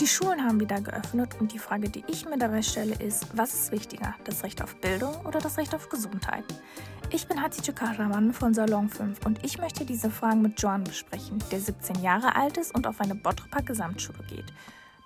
Die Schulen haben wieder geöffnet und die Frage, die ich mir dabei stelle, ist, was ist wichtiger, das Recht auf Bildung oder das Recht auf Gesundheit? Ich bin Hatice Kahraman von Salon 5 und ich möchte diese Fragen mit Joan besprechen, der 17 Jahre alt ist und auf eine Bottroper Gesamtschule geht.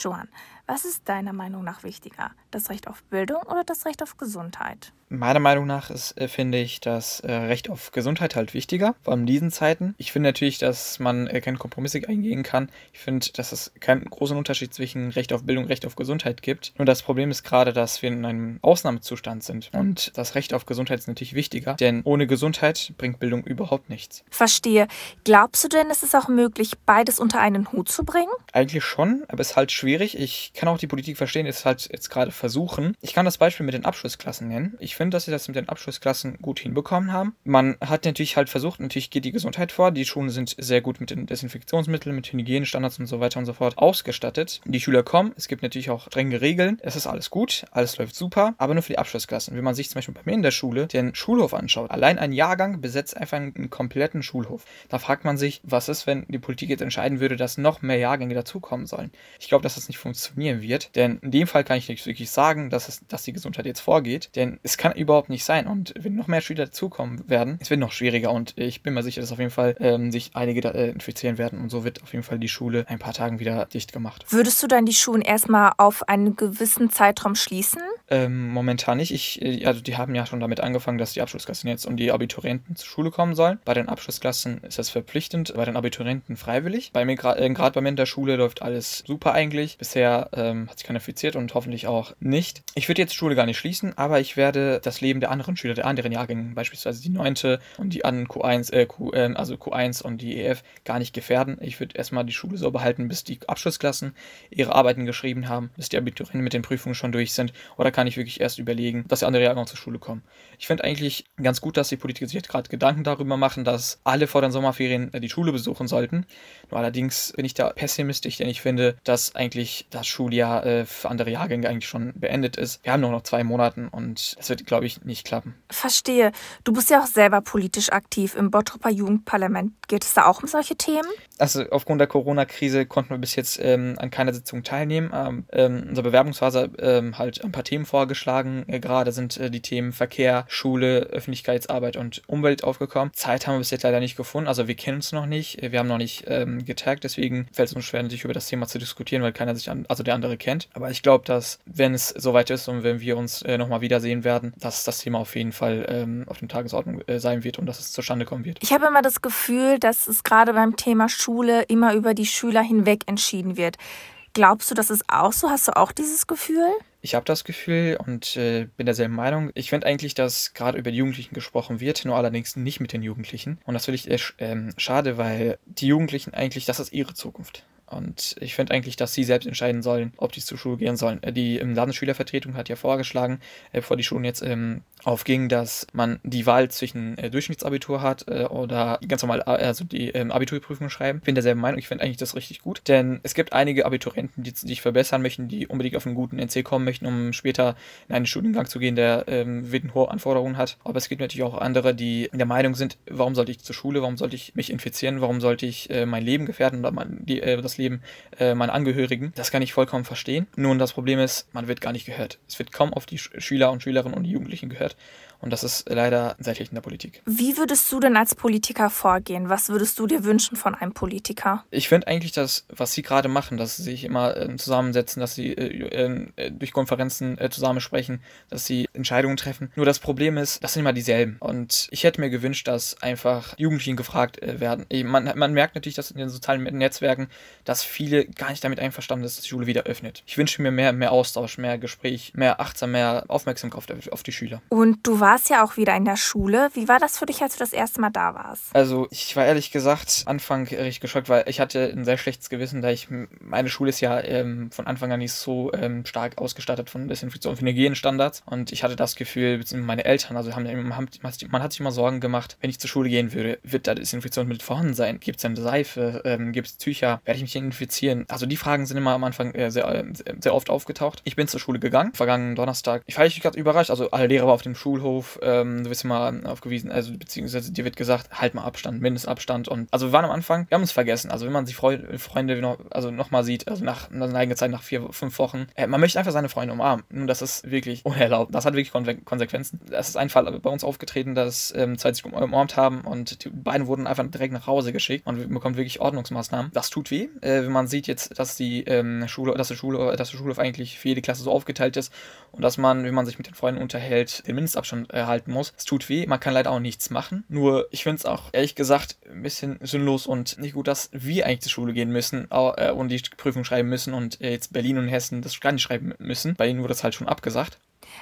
Joan, was ist deiner Meinung nach wichtiger, das Recht auf Bildung oder das Recht auf Gesundheit? Meiner Meinung nach ist, äh, finde ich, das äh, Recht auf Gesundheit halt wichtiger, vor allem in diesen Zeiten. Ich finde natürlich, dass man äh, keine Kompromisse eingehen kann. Ich finde, dass es keinen großen Unterschied zwischen Recht auf Bildung und Recht auf Gesundheit gibt. Nur das Problem ist gerade, dass wir in einem Ausnahmezustand sind. Und das Recht auf Gesundheit ist natürlich wichtiger, denn ohne Gesundheit bringt Bildung überhaupt nichts. Verstehe. Glaubst du denn, es ist auch möglich, beides unter einen Hut zu bringen? Eigentlich schon, aber es ist halt schwierig. Ich kann auch die Politik verstehen, es halt jetzt gerade versuchen. Ich kann das Beispiel mit den Abschlussklassen nennen. Ich finde, dass sie das mit den Abschlussklassen gut hinbekommen haben. Man hat natürlich halt versucht, natürlich geht die Gesundheit vor. Die Schulen sind sehr gut mit den Desinfektionsmitteln, mit Hygienestandards und so weiter und so fort ausgestattet. Die Schüler kommen, es gibt natürlich auch strenge Regeln. Es ist alles gut, alles läuft super, aber nur für die Abschlussklassen. Wenn man sich zum Beispiel bei mir in der Schule den Schulhof anschaut, allein ein Jahrgang besetzt einfach einen kompletten Schulhof. Da fragt man sich, was ist, wenn die Politik jetzt entscheiden würde, dass noch mehr Jahrgänge dazukommen sollen. Ich glaube, dass das nicht funktionieren wird, denn in dem Fall kann ich nicht wirklich sagen, dass, es, dass die Gesundheit jetzt vorgeht, denn es kann überhaupt nicht sein. Und wenn noch mehr Schüler dazukommen werden, es wird noch schwieriger und ich bin mir sicher, dass auf jeden Fall ähm, sich einige da, äh, infizieren werden und so wird auf jeden Fall die Schule ein paar Tagen wieder dicht gemacht. Würdest du dann die Schulen erstmal auf einen gewissen Zeitraum schließen? Ähm, momentan nicht. Ich, äh, also die haben ja schon damit angefangen, dass die Abschlussklassen jetzt und die Abiturienten zur Schule kommen sollen. Bei den Abschlussklassen ist das verpflichtend, bei den Abiturienten freiwillig. Bei mir gerade äh, bei mir in der Schule läuft alles super eigentlich. Bisher ähm, hat sich keiner infiziert und hoffentlich auch nicht. Ich würde jetzt Schule gar nicht schließen, aber ich werde das Leben der anderen Schüler der anderen Jahrgänge, beispielsweise die 9. und die anderen Q1, äh, Q, äh, also Q1 und die EF, gar nicht gefährden. Ich würde erstmal die Schule so behalten, bis die Abschlussklassen ihre Arbeiten geschrieben haben, bis die Abiturienten mit den Prüfungen schon durch sind. Oder kann ich wirklich erst überlegen, dass die anderen Jahrgänge zur Schule kommen. Ich finde eigentlich ganz gut, dass die Politiker sich gerade Gedanken darüber machen, dass alle vor den Sommerferien äh, die Schule besuchen sollten. Nur allerdings bin ich da pessimistisch, denn ich finde, dass eigentlich das Schuljahr äh, für andere Jahrgänge eigentlich schon beendet ist. Wir haben nur noch zwei Monate und das wird, glaube ich, nicht klappen. Verstehe. Du bist ja auch selber politisch aktiv im Bottroper Jugendparlament. Geht es da auch um solche Themen? Also aufgrund der Corona-Krise konnten wir bis jetzt ähm, an keiner Sitzung teilnehmen. Ähm, ähm, unsere Bewerbungsphase ähm, halt ein paar Themen vorgeschlagen. Äh, gerade sind äh, die Themen Verkehr, Schule, Öffentlichkeitsarbeit und Umwelt aufgekommen. Zeit haben wir bis jetzt leider nicht gefunden. Also wir kennen uns noch nicht. Wir haben noch nicht ähm, getaggt. Deswegen fällt es uns schwer, sich über das Thema zu diskutieren, weil keiner sich an, also der andere kennt. Aber ich glaube, dass wenn es soweit ist und wenn wir uns äh, nochmal wiedersehen werden, dass das Thema auf jeden Fall ähm, auf dem Tagesordnung äh, sein wird und dass es zustande kommen wird. Ich habe immer das Gefühl, dass es gerade beim Thema Schule immer über die Schüler hinweg entschieden wird. Glaubst du, das ist auch so? Hast du auch dieses Gefühl? Ich habe das Gefühl und äh, bin derselben Meinung. Ich finde eigentlich, dass gerade über die Jugendlichen gesprochen wird, nur allerdings nicht mit den Jugendlichen. Und das finde ich äh, schade, weil die Jugendlichen eigentlich, das ist ihre Zukunft. Und ich finde eigentlich, dass sie selbst entscheiden sollen, ob die zur Schule gehen sollen. Äh, die ähm, Landesschülervertretung hat ja vorgeschlagen, äh, bevor die Schulen jetzt ähm, aufgingen, dass man die Wahl zwischen äh, Durchschnittsabitur hat äh, oder ganz normal äh, also die ähm, Abiturprüfung schreiben. Ich bin derselben Meinung, ich finde eigentlich das richtig gut. Denn es gibt einige Abiturienten, die sich verbessern möchten, die unbedingt auf einen guten NC kommen möchten, um später in einen Studiengang zu gehen, der ähm, hohe Anforderungen hat. Aber es gibt natürlich auch andere, die der Meinung sind, warum sollte ich zur Schule, warum sollte ich mich infizieren, warum sollte ich äh, mein Leben gefährden oder mein, die, das Leben äh, meiner Angehörigen. Das kann ich vollkommen verstehen. Nun, das Problem ist, man wird gar nicht gehört. Es wird kaum auf die Schüler und Schülerinnen und die Jugendlichen gehört. Und das ist leider seitlich in der Politik. Wie würdest du denn als Politiker vorgehen? Was würdest du dir wünschen von einem Politiker? Ich finde eigentlich, dass, was sie gerade machen, dass sie sich immer äh, zusammensetzen, dass sie äh, äh, durch Konferenzen äh, zusammensprechen, dass sie Entscheidungen treffen. Nur das Problem ist, das sind immer dieselben. Und ich hätte mir gewünscht, dass einfach Jugendlichen gefragt äh, werden. Man, man merkt natürlich, dass in den sozialen Netzwerken, dass viele gar nicht damit einverstanden sind, dass die Schule wieder öffnet. Ich wünsche mir mehr, mehr Austausch, mehr Gespräch, mehr Achtsam, mehr Aufmerksamkeit auf, auf die Schüler. Und du warst ja auch wieder in der Schule. Wie war das für dich, als du das erste Mal da warst? Also ich war ehrlich gesagt Anfang richtig geschockt, weil ich hatte ein sehr schlechtes Gewissen, da ich meine Schule ist ja ähm, von Anfang an nicht so ähm, stark ausgestattet von Desinfektion und Hygienestandards und ich hatte das Gefühl, beziehungsweise meine Eltern, also haben, haben, man hat sich immer Sorgen gemacht, wenn ich zur Schule gehen würde, wird da Desinfektion mit vorhanden sein? Gibt es eine Seife? Ähm, Gibt es Tücher? Werde ich mich infizieren? Also die Fragen sind immer am Anfang äh, sehr, äh, sehr oft aufgetaucht. Ich bin zur Schule gegangen, vergangenen Donnerstag. Ich war echt gerade überrascht, also alle Lehrer waren auf dem Schulhof ähm, du wirst immer aufgewiesen, also beziehungsweise dir wird gesagt, halt mal Abstand, Mindestabstand und also wir waren am Anfang, wir haben uns vergessen, also wenn man sich Freu Freunde noch, also nochmal sieht, also nach einer eigenen Zeit, nach vier, fünf Wochen, äh, man möchte einfach seine Freunde umarmen, nun das ist wirklich unerlaubt, das hat wirklich Kon Konsequenzen. Es ist ein Fall bei uns aufgetreten, dass ähm, zwei sich umarmt haben und die beiden wurden einfach direkt nach Hause geschickt und bekommt wirklich Ordnungsmaßnahmen. Das tut weh, äh, man sieht jetzt, dass die ähm, Schule, dass die Schule, dass der Schulhof eigentlich für jede Klasse so aufgeteilt ist und dass man, wenn man sich mit den Freunden unterhält, den Mindestabstand erhalten muss. Es tut weh, man kann leider auch nichts machen. Nur ich finde es auch ehrlich gesagt ein bisschen sinnlos und nicht gut, dass wir eigentlich zur Schule gehen müssen äh, und die Prüfung schreiben müssen und äh, jetzt Berlin und Hessen das gar nicht schreiben müssen. Bei ihnen wurde das halt schon abgesagt.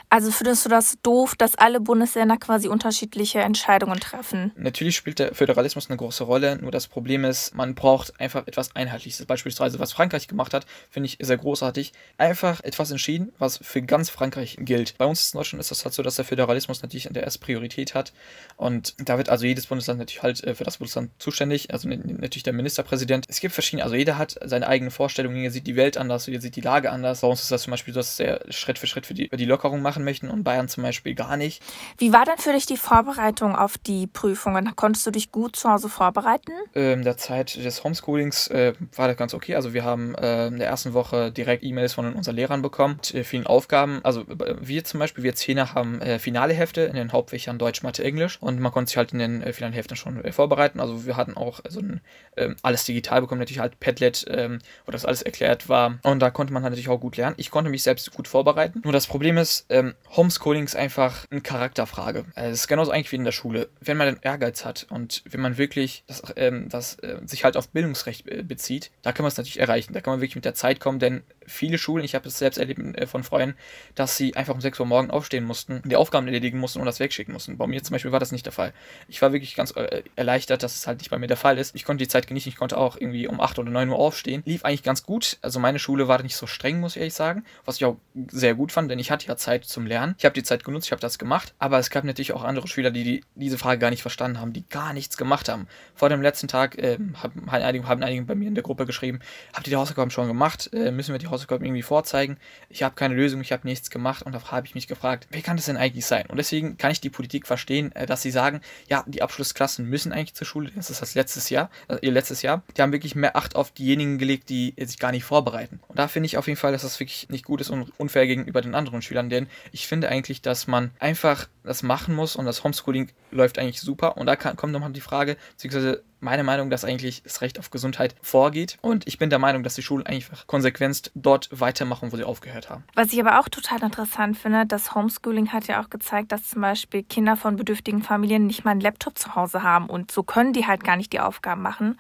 Also findest du das doof, dass alle Bundesländer quasi unterschiedliche Entscheidungen treffen? Natürlich spielt der Föderalismus eine große Rolle, nur das Problem ist, man braucht einfach etwas Einheitliches. Beispielsweise, was Frankreich gemacht hat, finde ich sehr großartig. Einfach etwas entschieden, was für ganz Frankreich gilt. Bei uns in Deutschland ist das halt so, dass der Föderalismus natürlich der erste Priorität hat und da wird also jedes Bundesland natürlich halt äh, für das Bundesland zuständig, also natürlich der Ministerpräsident. Es gibt verschiedene, also jeder hat seine eigene Vorstellung, jeder sieht die Welt anders, jeder sieht die Lage anders. Bei uns ist das zum Beispiel so, dass er Schritt für Schritt für die, für die Lockerung machen möchten und Bayern zum Beispiel gar nicht. Wie war denn für dich die Vorbereitung auf die Prüfungen? Konntest du dich gut zu Hause vorbereiten? Ähm, in der Zeit des Homeschoolings äh, war das ganz okay. Also wir haben äh, in der ersten Woche direkt E-Mails von unseren Lehrern bekommen mit äh, vielen Aufgaben. Also äh, wir zum Beispiel, wir Zehner haben äh, finale Hefte in den Hauptfächern Deutsch, Mathe, Englisch und man konnte sich halt in den finalen Heften schon vorbereiten. Also wir hatten auch so ein, ähm, alles digital bekommen, natürlich halt Padlet, ähm, wo das alles erklärt war und da konnte man halt natürlich auch gut lernen. Ich konnte mich selbst gut vorbereiten. Nur das Problem ist, ähm, Homeschooling ist einfach eine Charakterfrage. Es ist genauso eigentlich wie in der Schule. Wenn man den Ehrgeiz hat und wenn man wirklich das, ähm, das äh, sich halt auf Bildungsrecht äh, bezieht, da kann man es natürlich erreichen. Da kann man wirklich mit der Zeit kommen, denn viele Schulen, ich habe es selbst erlebt äh, von Freunden, dass sie einfach um 6 Uhr morgen aufstehen mussten, die Aufgaben erledigen mussten und das wegschicken mussten. Bei mir zum Beispiel war das nicht der Fall. Ich war wirklich ganz äh, erleichtert, dass es halt nicht bei mir der Fall ist. Ich konnte die Zeit genießen, ich konnte auch irgendwie um 8 oder 9 Uhr aufstehen. Lief eigentlich ganz gut. Also meine Schule war nicht so streng, muss ich ehrlich sagen, was ich auch sehr gut fand, denn ich hatte ja Zeit zum Lernen. Ich habe die Zeit genutzt, ich habe das gemacht, aber es gab natürlich auch andere Schüler, die, die, diese Frage gar nicht verstanden haben, die gar nichts gemacht haben. Vor dem letzten Tag äh, haben, einige, haben einige bei mir in der Gruppe geschrieben, habt ihr die Hausaufgaben schon gemacht? Äh, müssen wir die Hausaufgaben irgendwie vorzeigen? Ich habe keine Lösung, ich habe nichts gemacht und da habe ich mich gefragt, wie kann das denn eigentlich sein? Und deswegen kann ich die Politik verstehen, äh, dass sie sagen, ja, die Abschlussklassen müssen eigentlich zur Schule, das ist das letztes Jahr, äh, ihr letztes Jahr. Die haben wirklich mehr Acht auf diejenigen gelegt, die sich gar nicht vorbereiten. Und da finde ich auf jeden Fall, dass das wirklich nicht gut ist und unfair gegenüber den anderen Schülern, denn ich finde eigentlich, dass man einfach das machen muss und das Homeschooling läuft eigentlich super. Und da kann, kommt nochmal die Frage, beziehungsweise meine Meinung, dass eigentlich das Recht auf Gesundheit vorgeht. Und ich bin der Meinung, dass die Schulen einfach konsequent dort weitermachen, wo sie aufgehört haben. Was ich aber auch total interessant finde, das Homeschooling hat ja auch gezeigt, dass zum Beispiel Kinder von bedürftigen Familien nicht mal einen Laptop zu Hause haben und so können die halt gar nicht die Aufgaben machen.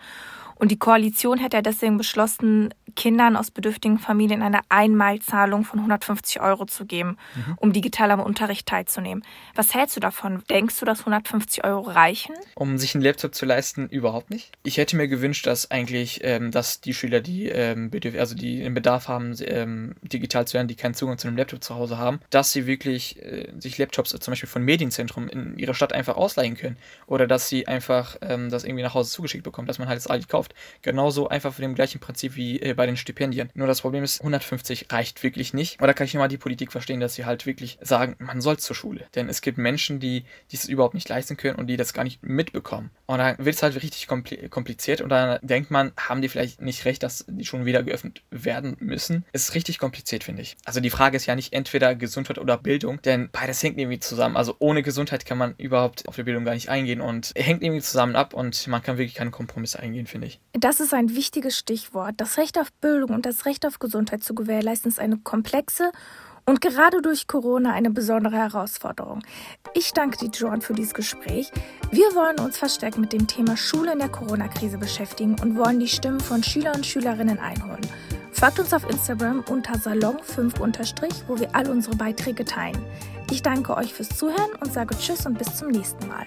Und die Koalition hat ja deswegen beschlossen, Kindern aus bedürftigen Familien eine Einmalzahlung von 150 Euro zu geben, mhm. um digital am Unterricht teilzunehmen. Was hältst du davon? Denkst du, dass 150 Euro reichen? Um sich einen Laptop zu leisten, überhaupt nicht. Ich hätte mir gewünscht, dass eigentlich, ähm, dass die Schüler, die ähm, also die den Bedarf haben, ähm, digital zu lernen, die keinen Zugang zu einem Laptop zu Hause haben, dass sie wirklich äh, sich Laptops zum Beispiel von Medienzentrum in ihrer Stadt einfach ausleihen können. Oder dass sie einfach ähm, das irgendwie nach Hause zugeschickt bekommen, dass man halt das alles kauft. Genauso einfach für dem gleichen Prinzip wie äh, bei den Stipendien. Nur das Problem ist, 150 reicht wirklich nicht. Oder kann ich nochmal die Politik verstehen, dass sie halt wirklich sagen, man soll zur Schule. Denn es gibt Menschen, die es überhaupt nicht leisten können und die das gar nicht mitbekommen. Und dann wird es halt richtig kompliziert und dann denkt man, haben die vielleicht nicht recht, dass die Schulen wieder geöffnet werden müssen. Es ist richtig kompliziert, finde ich. Also die Frage ist ja nicht entweder Gesundheit oder Bildung, denn beides hängt irgendwie zusammen. Also ohne Gesundheit kann man überhaupt auf die Bildung gar nicht eingehen und hängt irgendwie zusammen ab und man kann wirklich keine Kompromisse eingehen, finde ich. Das ist ein wichtiges Stichwort. Das Recht auf Bildung und das Recht auf Gesundheit zu gewährleisten ist eine komplexe und gerade durch Corona eine besondere Herausforderung. Ich danke dir, Joan, für dieses Gespräch. Wir wollen uns verstärkt mit dem Thema Schule in der Corona-Krise beschäftigen und wollen die Stimmen von Schüler und Schülerinnen einholen. Folgt uns auf Instagram unter Salon5 wo wir all unsere Beiträge teilen. Ich danke euch fürs Zuhören und sage Tschüss und bis zum nächsten Mal.